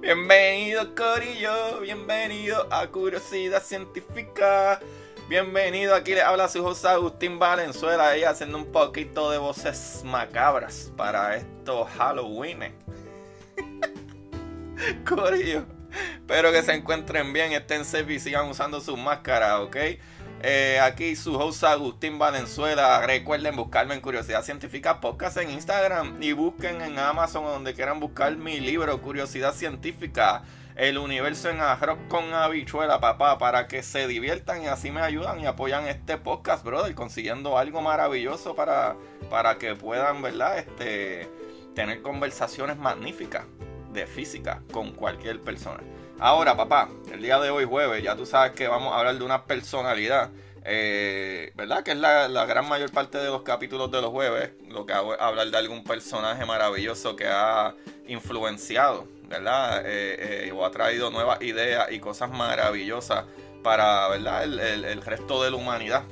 Bienvenido Corillo, bienvenido a Curiosidad Científica. Bienvenido, aquí le habla su José Agustín Valenzuela, ella haciendo un poquito de voces macabras para estos Halloween. Corillo, espero que se encuentren bien, estén safe y sigan usando sus máscaras, ¿ok? Eh, aquí su host Agustín Valenzuela. Recuerden buscarme en Curiosidad Científica Podcast en Instagram y busquen en Amazon donde quieran buscar mi libro Curiosidad Científica. El universo en arroz con habichuela, papá, para que se diviertan y así me ayudan y apoyan este podcast, brother, consiguiendo algo maravilloso para, para que puedan, ¿verdad? Este, tener conversaciones magníficas de física con cualquier persona. Ahora, papá, el día de hoy jueves, ya tú sabes que vamos a hablar de una personalidad, eh, ¿verdad? Que es la, gran mayor parte de los capítulos de los jueves, lo que hago es hablar de algún personaje maravilloso que ha influenciado, ¿verdad? Eh, eh, o ha traído nuevas ideas y cosas maravillosas para, ¿verdad? El, resto de la humanidad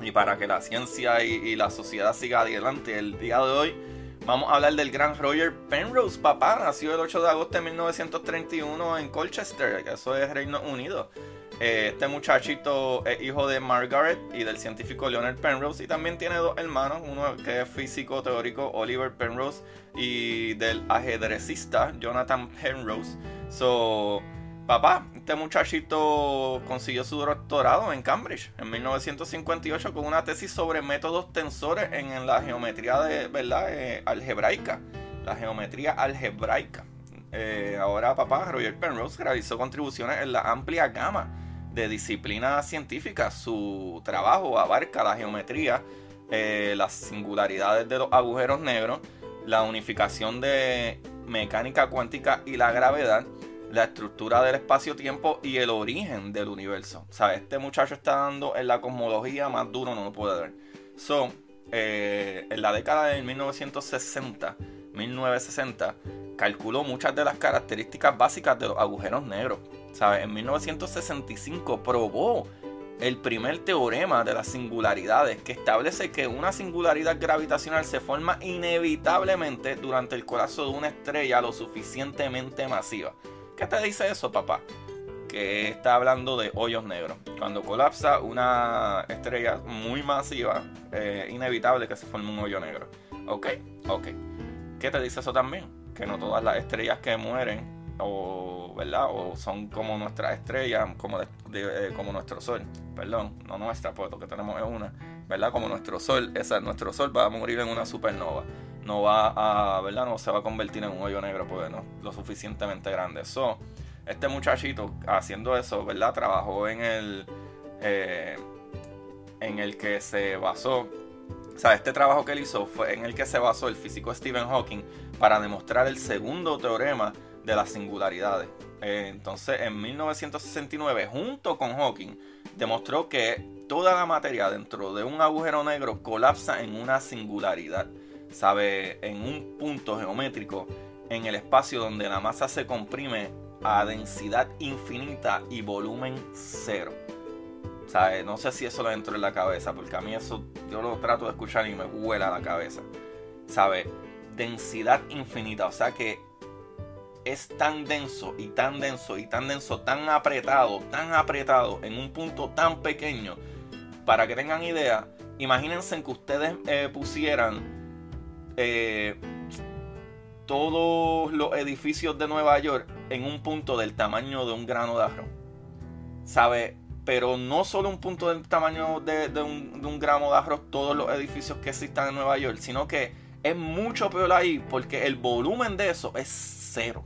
y para que la ciencia y, y la sociedad siga adelante. El día de hoy Vamos a hablar del gran Roger Penrose, papá. Nació el 8 de agosto de 1931 en Colchester, que eso es Reino Unido. Eh, este muchachito es hijo de Margaret y del científico Leonard Penrose y también tiene dos hermanos, uno que es físico teórico Oliver Penrose y del ajedrecista Jonathan Penrose. So, Papá, este muchachito consiguió su doctorado en Cambridge en 1958 con una tesis sobre métodos tensores en la geometría. Eh, algebraica. La geometría algebraica. Eh, ahora, papá, Roger Penrose realizó contribuciones en la amplia gama de disciplinas científicas. Su trabajo abarca la geometría, eh, las singularidades de los agujeros negros, la unificación de mecánica cuántica y la gravedad la estructura del espacio-tiempo y el origen del universo. O este muchacho está dando en la cosmología más duro, no lo puede ver. So, eh, en la década de 1960, 1960, calculó muchas de las características básicas de los agujeros negros. ¿Sabes? En 1965 probó el primer teorema de las singularidades que establece que una singularidad gravitacional se forma inevitablemente durante el colapso de una estrella lo suficientemente masiva. ¿Qué te dice eso, papá? Que está hablando de hoyos negros. Cuando colapsa una estrella muy masiva, eh, inevitable que se forme un hoyo negro. ¿Ok? Ok. ¿Qué te dice eso también? Que no todas las estrellas que mueren, o, ¿verdad? O son como nuestras estrellas, como, eh, como nuestro sol. Perdón, no nuestra, pues lo que tenemos es una. ¿Verdad? Como nuestro sol, esa, nuestro sol va a morir en una supernova no va a, ¿verdad? No se va a convertir en un hoyo negro porque no lo suficientemente grande. So, este muchachito haciendo eso, ¿verdad? Trabajó en el, eh, en el que se basó, o este trabajo que él hizo fue en el que se basó el físico Stephen Hawking para demostrar el segundo teorema de las singularidades. Eh, entonces, en 1969, junto con Hawking, demostró que toda la materia dentro de un agujero negro colapsa en una singularidad sabe, en un punto geométrico en el espacio donde la masa se comprime a densidad infinita y volumen cero. ¿Sabe? No sé si eso lo entro en la cabeza, porque a mí eso yo lo trato de escuchar y me huela la cabeza. ¿Sabe? Densidad infinita, o sea que es tan denso y tan denso y tan denso, tan apretado, tan apretado en un punto tan pequeño para que tengan idea, imagínense que ustedes eh, pusieran eh, todos los edificios de Nueva York en un punto del tamaño de un grano de arroz. ¿Sabe? Pero no solo un punto del tamaño de, un, de un gramo de arroz, todos los edificios que existan en Nueva York, sino que es mucho peor ahí porque el volumen de eso es cero.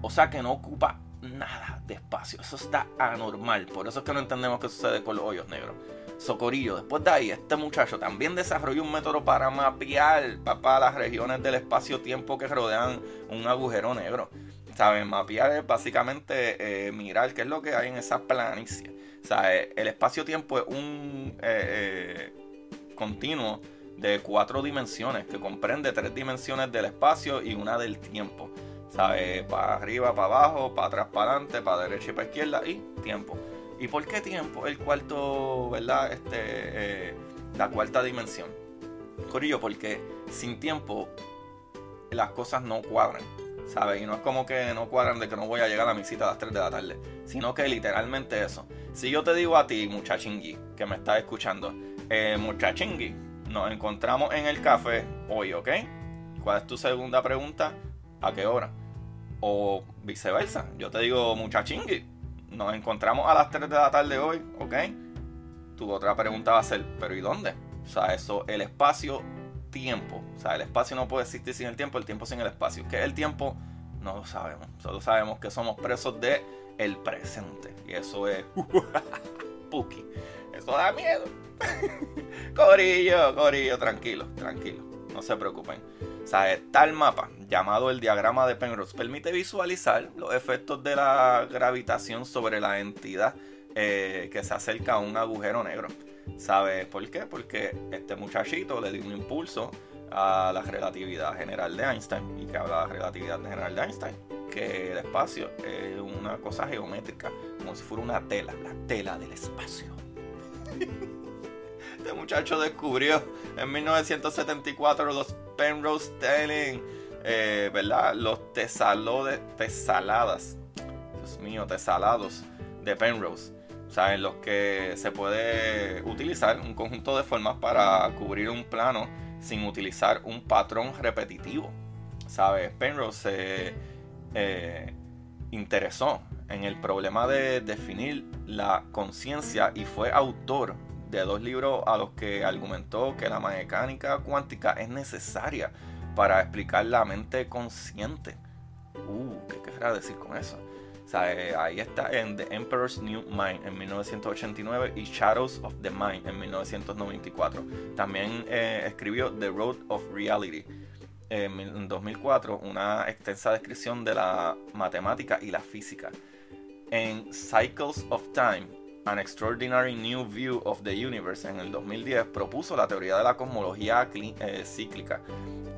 O sea que no ocupa nada de espacio. Eso está anormal. Por eso es que no entendemos qué sucede con los hoyos negros. Socorillo, después de ahí, este muchacho también desarrolló un método para mapear para las regiones del espacio-tiempo que rodean un agujero negro. ¿Sabes? Mapear es básicamente eh, mirar qué es lo que hay en esa planicie. O eh, el espacio-tiempo es un eh, continuo de cuatro dimensiones que comprende tres dimensiones del espacio y una del tiempo. ¿Sabes? Para arriba, para abajo, para atrás, para adelante, para derecha y para izquierda y tiempo. ¿Y por qué tiempo? El cuarto, ¿verdad? Este, eh, la cuarta dimensión. Corillo, porque sin tiempo las cosas no cuadran. ¿Sabes? Y no es como que no cuadran de que no voy a llegar a mi cita a las 3 de la tarde. Sino que literalmente eso. Si yo te digo a ti, muchachingui, que me estás escuchando, eh, muchachingui, nos encontramos en el café hoy, ¿ok? ¿Cuál es tu segunda pregunta? ¿A qué hora? O viceversa. Yo te digo, muchachingui, nos encontramos a las 3 de la tarde hoy, ¿ok? Tu otra pregunta va a ser, ¿pero y dónde? O sea, eso, el espacio, tiempo. O sea, el espacio no puede existir sin el tiempo, el tiempo sin el espacio. ¿Qué es el tiempo? No lo sabemos. Solo sabemos que somos presos de el presente. Y eso es... Puki. Eso da miedo. corillo, corillo, tranquilo, tranquilo. No se preocupen. O sea, tal mapa, llamado el diagrama de Penrose, permite visualizar los efectos de la gravitación sobre la entidad eh, que se acerca a un agujero negro. ¿Sabes por qué? Porque este muchachito le dio un impulso a la relatividad general de Einstein. ¿Y que habla de la relatividad general de Einstein? Que el espacio es una cosa geométrica, como si fuera una tela, la tela del espacio. Este muchacho descubrió en 1974 los Penrose Telling, eh, ¿verdad? Los tesaladas, Dios mío, tesalados de Penrose. O sea, en los que se puede utilizar un conjunto de formas para cubrir un plano sin utilizar un patrón repetitivo. ¿Sabes? Penrose se eh, interesó en el problema de definir la conciencia y fue autor de dos libros a los que argumentó que la mecánica cuántica es necesaria para explicar la mente consciente. Uh, ¿qué querrá decir con eso? O sea, eh, ahí está en The Emperor's New Mind en 1989 y Shadows of the Mind en 1994. También eh, escribió The Road of Reality en 2004, una extensa descripción de la matemática y la física. En Cycles of Time An Extraordinary New View of the Universe en el 2010 propuso la teoría de la cosmología eh, cíclica,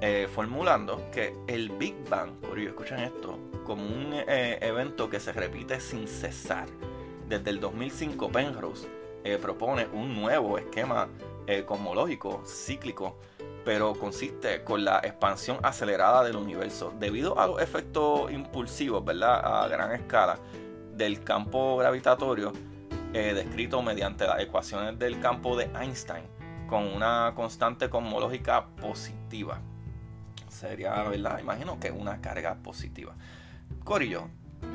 eh, formulando que el Big Bang, por escuchen esto, como un eh, evento que se repite sin cesar. Desde el 2005 Penrose propone un nuevo esquema cosmológico cíclico, pero consiste con la expansión acelerada del universo debido a los efectos impulsivos, ¿verdad? A gran escala del campo gravitatorio eh, descrito mediante las ecuaciones del campo de Einstein con una constante cosmológica positiva. Sería, ¿verdad? Imagino que una carga positiva. Corillo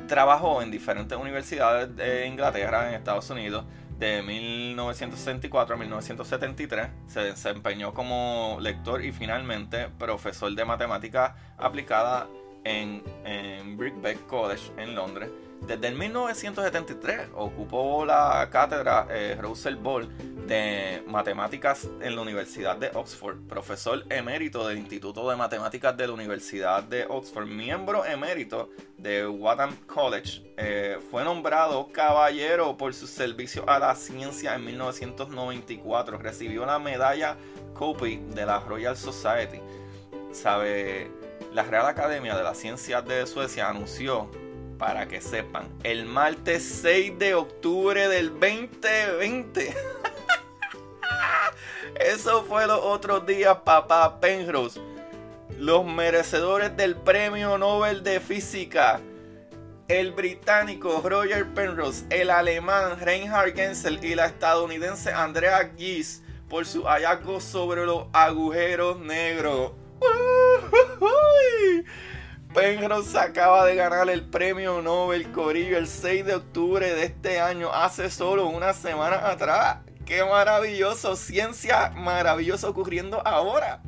trabajó en diferentes universidades de Inglaterra, en Estados Unidos, de 1964 a 1973. Se desempeñó como lector y finalmente profesor de matemática aplicada en, en College en Londres desde el 1973 ocupó la cátedra eh, Russell Ball de Matemáticas en la Universidad de Oxford, profesor emérito del Instituto de Matemáticas de la Universidad de Oxford, miembro emérito de Wadham College. Eh, fue nombrado caballero por su servicio a la ciencia en 1994. Recibió la medalla Copy de la Royal Society. Sabe, la Real Academia de las Ciencias de Suecia anunció para que sepan, el martes 6 de octubre del 2020. Eso fue los otros días, papá Penrose. Los merecedores del premio Nobel de Física el británico Roger Penrose, el alemán Reinhard Gensel y la estadounidense Andrea Gis por su hallazgo sobre los agujeros negros. Penrose acaba de ganar el premio Nobel Corillo el 6 de octubre de este año, hace solo una semana atrás. ¡Qué maravilloso! Ciencia maravillosa ocurriendo ahora.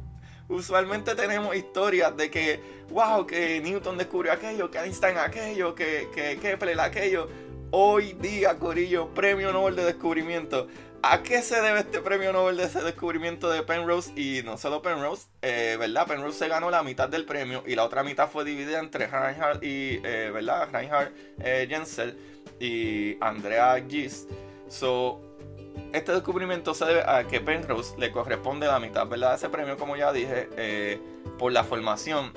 Usualmente tenemos historias de que, wow, que Newton descubrió aquello, que Einstein aquello, que, que Kepler aquello. Hoy día, Corillo, premio Nobel de descubrimiento. ¿A qué se debe este premio Nobel de ese descubrimiento de Penrose? Y no solo Penrose, eh, ¿verdad? Penrose se ganó la mitad del premio y la otra mitad fue dividida entre Reinhardt y, eh, ¿verdad? Reinhard eh, Jensel y Andrea Gis. So, este descubrimiento se debe a que Penrose le corresponde la mitad, ¿verdad? De ese premio, como ya dije, por la formación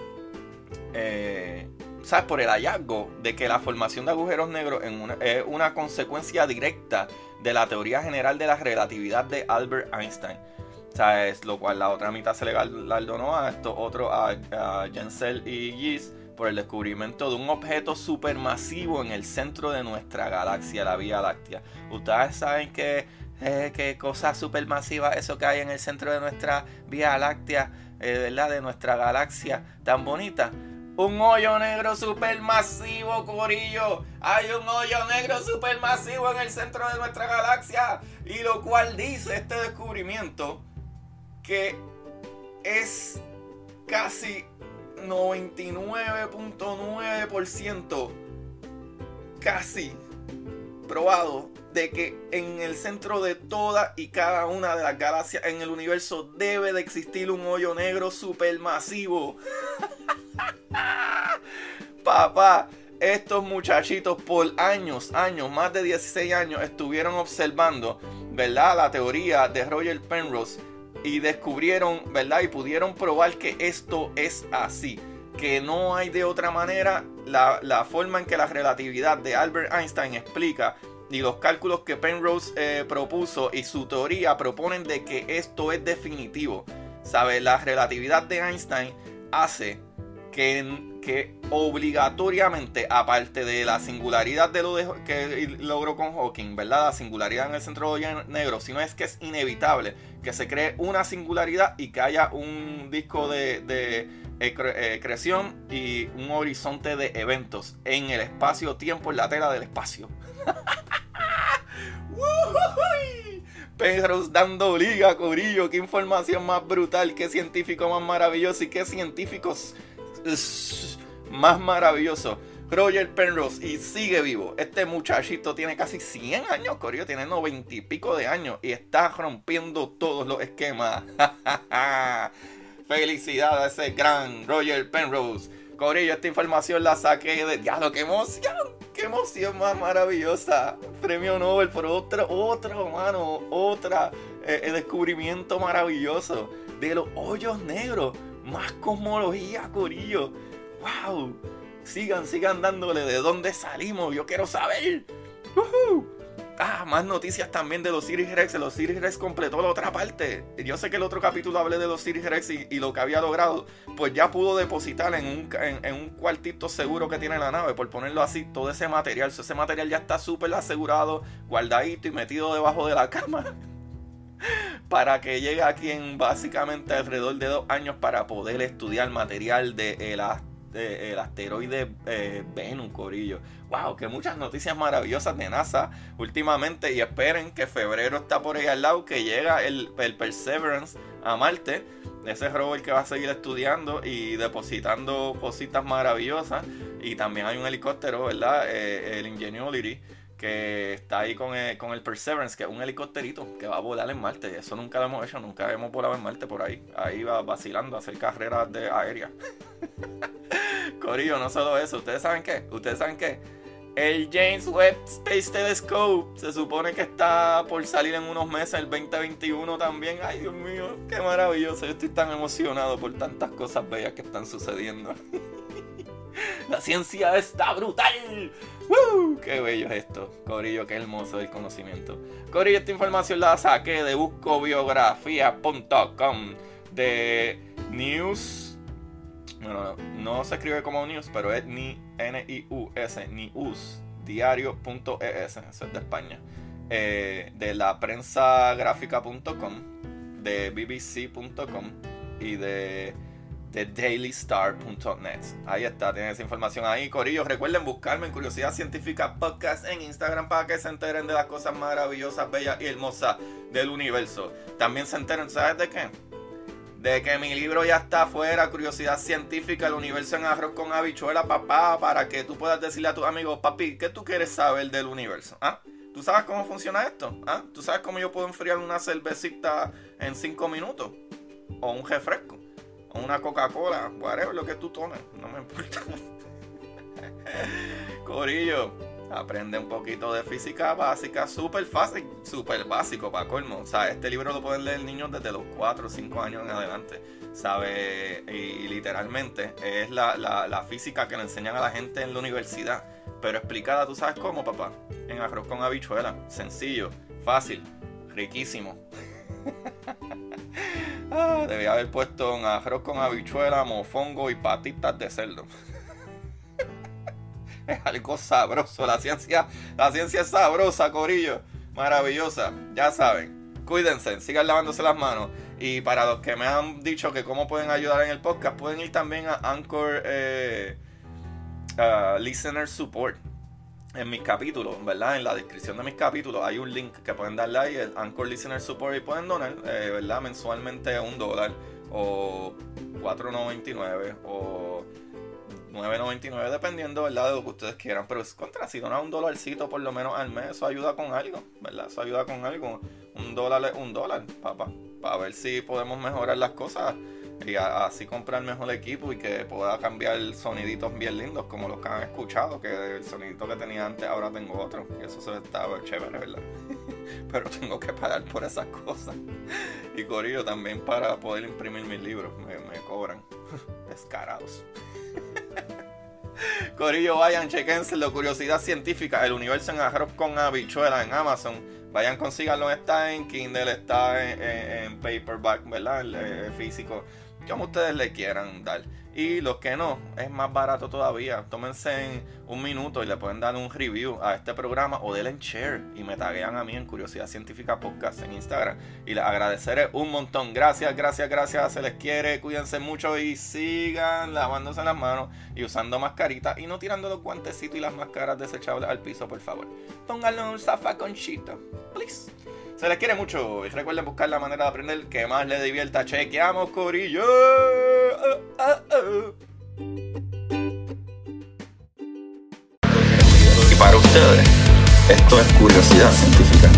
¿sabes? Por el hallazgo de que la formación de agujeros negros es una consecuencia directa de la teoría general de la relatividad de Albert Einstein. ¿Sabes? Lo cual la otra mitad se le galardonó a estos otros, a, Jensel y Gis, por el descubrimiento de un objeto supermasivo en el centro de nuestra galaxia, la Vía Láctea. Ustedes saben que eh, qué cosa supermasiva eso que hay en el centro de nuestra Vía Láctea, eh, ¿verdad? De nuestra galaxia tan bonita. Un hoyo negro supermasivo, Corillo. Hay un hoyo negro supermasivo en el centro de nuestra galaxia. Y lo cual dice este descubrimiento que es casi 99.9% casi probado de que en el centro de toda y cada una de las galaxias en el universo debe de existir un hoyo negro supermasivo. Papá, estos muchachitos por años, años, más de 16 años, estuvieron observando, ¿verdad? La teoría de Roger Penrose y descubrieron, ¿verdad? Y pudieron probar que esto es así. Que no hay de otra manera la, forma en que la relatividad de Albert Einstein explica y los cálculos que Penrose eh, propuso y su teoría proponen de que esto es definitivo. ¿Sabe? La relatividad de Einstein hace que, obligatoriamente, aparte de la singularidad de lo que logró con Hawking, ¿verdad? La singularidad en el centro de negro, sino es que es inevitable que se cree una singularidad y que haya un disco de, de eh, eh, creación y un horizonte de eventos en el espacio-tiempo, en la tela del espacio. Perros dando liga, Corillo, qué información más brutal, qué científico más maravilloso y qué científicos más maravilloso. Roger Penrose y sigue vivo. Este muchachito tiene casi 100 años, Corillo, tiene 90 y pico de años y está rompiendo todos los esquemas. Felicidades a ese gran Roger Penrose. Corillo, esta información la saqué de diablo, qué emoción, qué emoción más maravillosa. Premio Nobel por otro, otro, mano, otra eh, descubrimiento maravilloso de los hoyos negros más cosmología, Corillo. ¡Wow! Sigan, sigan dándole de dónde salimos. Yo quiero saber. Ah, más noticias también de los Series Rex. Los Series Rex completó la otra parte. Yo sé que el otro capítulo hablé de los Series Rex y, lo que había logrado. Pues ya pudo depositar en un, en, un cuartito seguro que tiene la nave, por ponerlo así, todo ese material. ese material ya está súper asegurado, guardadito y metido debajo de la cama para que llegue aquí en básicamente alrededor de dos años para poder estudiar material de el, asteroide eh, Venus, Corillo. Wow, que muchas noticias maravillosas de NASA últimamente y esperen que febrero está por ahí al lado, que llega el, Perseverance a Marte, ese rover que va a seguir estudiando y depositando cositas maravillosas. Y también hay un helicóptero, ¿verdad? Eh, el Ingenuity que está ahí con el, Perseverance, que es un helicópterito que va a volar en Marte. Eso nunca lo hemos hecho, nunca hemos volado en Marte por ahí. Ahí va vacilando a hacer carreras de aéreas. Corillo, no solo eso. ¿Ustedes saben qué? ¿Ustedes saben qué? El James Webb Space Telescope se supone que está por salir en unos meses, el 2021 también. Ay, Dios mío, qué maravilloso. Yo estoy tan emocionado por tantas cosas bellas que están sucediendo. La ciencia está brutal. ¡Woo! ¡Qué bello es esto! Corillo, qué hermoso el conocimiento. Corillo, esta información la saqué de buscobiografía.com de News. Bueno, no se escribe como News, pero es ni N-I-U-S, News, diario.es, eso es de España, eh, de la prensa de bbc.com y de de dailystar.net. Ahí está, tienen esa información ahí. Corillo, recuerden buscarme en Curiosidad Científica Podcast en Instagram para que se enteren de las cosas maravillosas, bellas y hermosas del universo. También se enteren, ¿sabes de qué? De que mi libro ya está afuera, Curiosidad Científica, el universo en arroz con habichuela, papá, para que tú puedas decirle a tus amigos, papi, ¿qué tú quieres saber del universo? ¿Ah? ¿Tú sabes cómo funciona esto? ¿Ah? ¿Tú sabes cómo yo puedo enfriar una cervecita en 5 minutos? O un refresco una Coca-Cola, whatever lo que tú tomes, no me importa. Corillo, aprende un poquito de física básica, súper fácil, súper básico para colmo. O sea, este libro lo pueden leer niños desde los 4 o 5 años en adelante. ¿Sabe? Y, literalmente es la, la física que le enseñan a la gente en la universidad. Pero explicada, ¿tú sabes cómo, papá? En arroz con habichuela. Sencillo, fácil, riquísimo. Ah, debía haber puesto un arroz con habichuela, mofongo y patitas de cerdo. es algo sabroso. La ciencia, la ciencia es sabrosa, Corillo. Maravillosa. Ya saben. Cuídense, sigan lavándose las manos. Y para los que me han dicho que cómo pueden ayudar en el podcast, pueden ir también a Anchor eh, Listener Support en mis capítulos, ¿verdad? En la descripción de mis capítulos hay un link que pueden darle ahí, el Anchor Listener Support, y pueden donar, eh, ¿verdad? Mensualmente un dólar, o 4.99, o 9.99, dependiendo, ¿verdad? De lo que ustedes quieran. Pero es contra, si donan un dólarcito por lo menos al mes, eso ayuda con algo, ¿verdad? Eso ayuda con algo. Un dólar es un dólar, papá. Para ver si podemos mejorar las cosas y así comprar mejor equipo y que pueda cambiar soniditos bien lindos como los que han escuchado, que el sonidito que tenía antes ahora tengo otro y eso se estaba chévere, ¿verdad? Pero tengo que pagar por esas cosas. Y Corillo también para poder imprimir mis libros, me, cobran. Descarados. Corillo, vayan, chequense la curiosidad científica, el universo en arroz con habichuela en Amazon. Vayan, consíganlo, está en Kindle, está en, paperback, ¿verdad? El, eh, físico como ustedes le quieran dar. Y los que no, es más barato todavía. Tómense un minuto y le pueden dar un review a este programa o denle share y me taguean a mí en Curiosidad Científica Podcast en Instagram. Y les agradeceré un montón. Gracias, gracias, gracias. Se les quiere. Cuídense mucho y sigan lavándose las manos y usando mascarita y no tirando los guantecitos y las máscaras desechables al piso, por favor. Pónganlo en un zafaconchito. Please. Se les quiere mucho y recuerden buscar la manera de aprender que más les divierta. Chequeamos, Corillo. Y para ustedes, esto es curiosidad científica.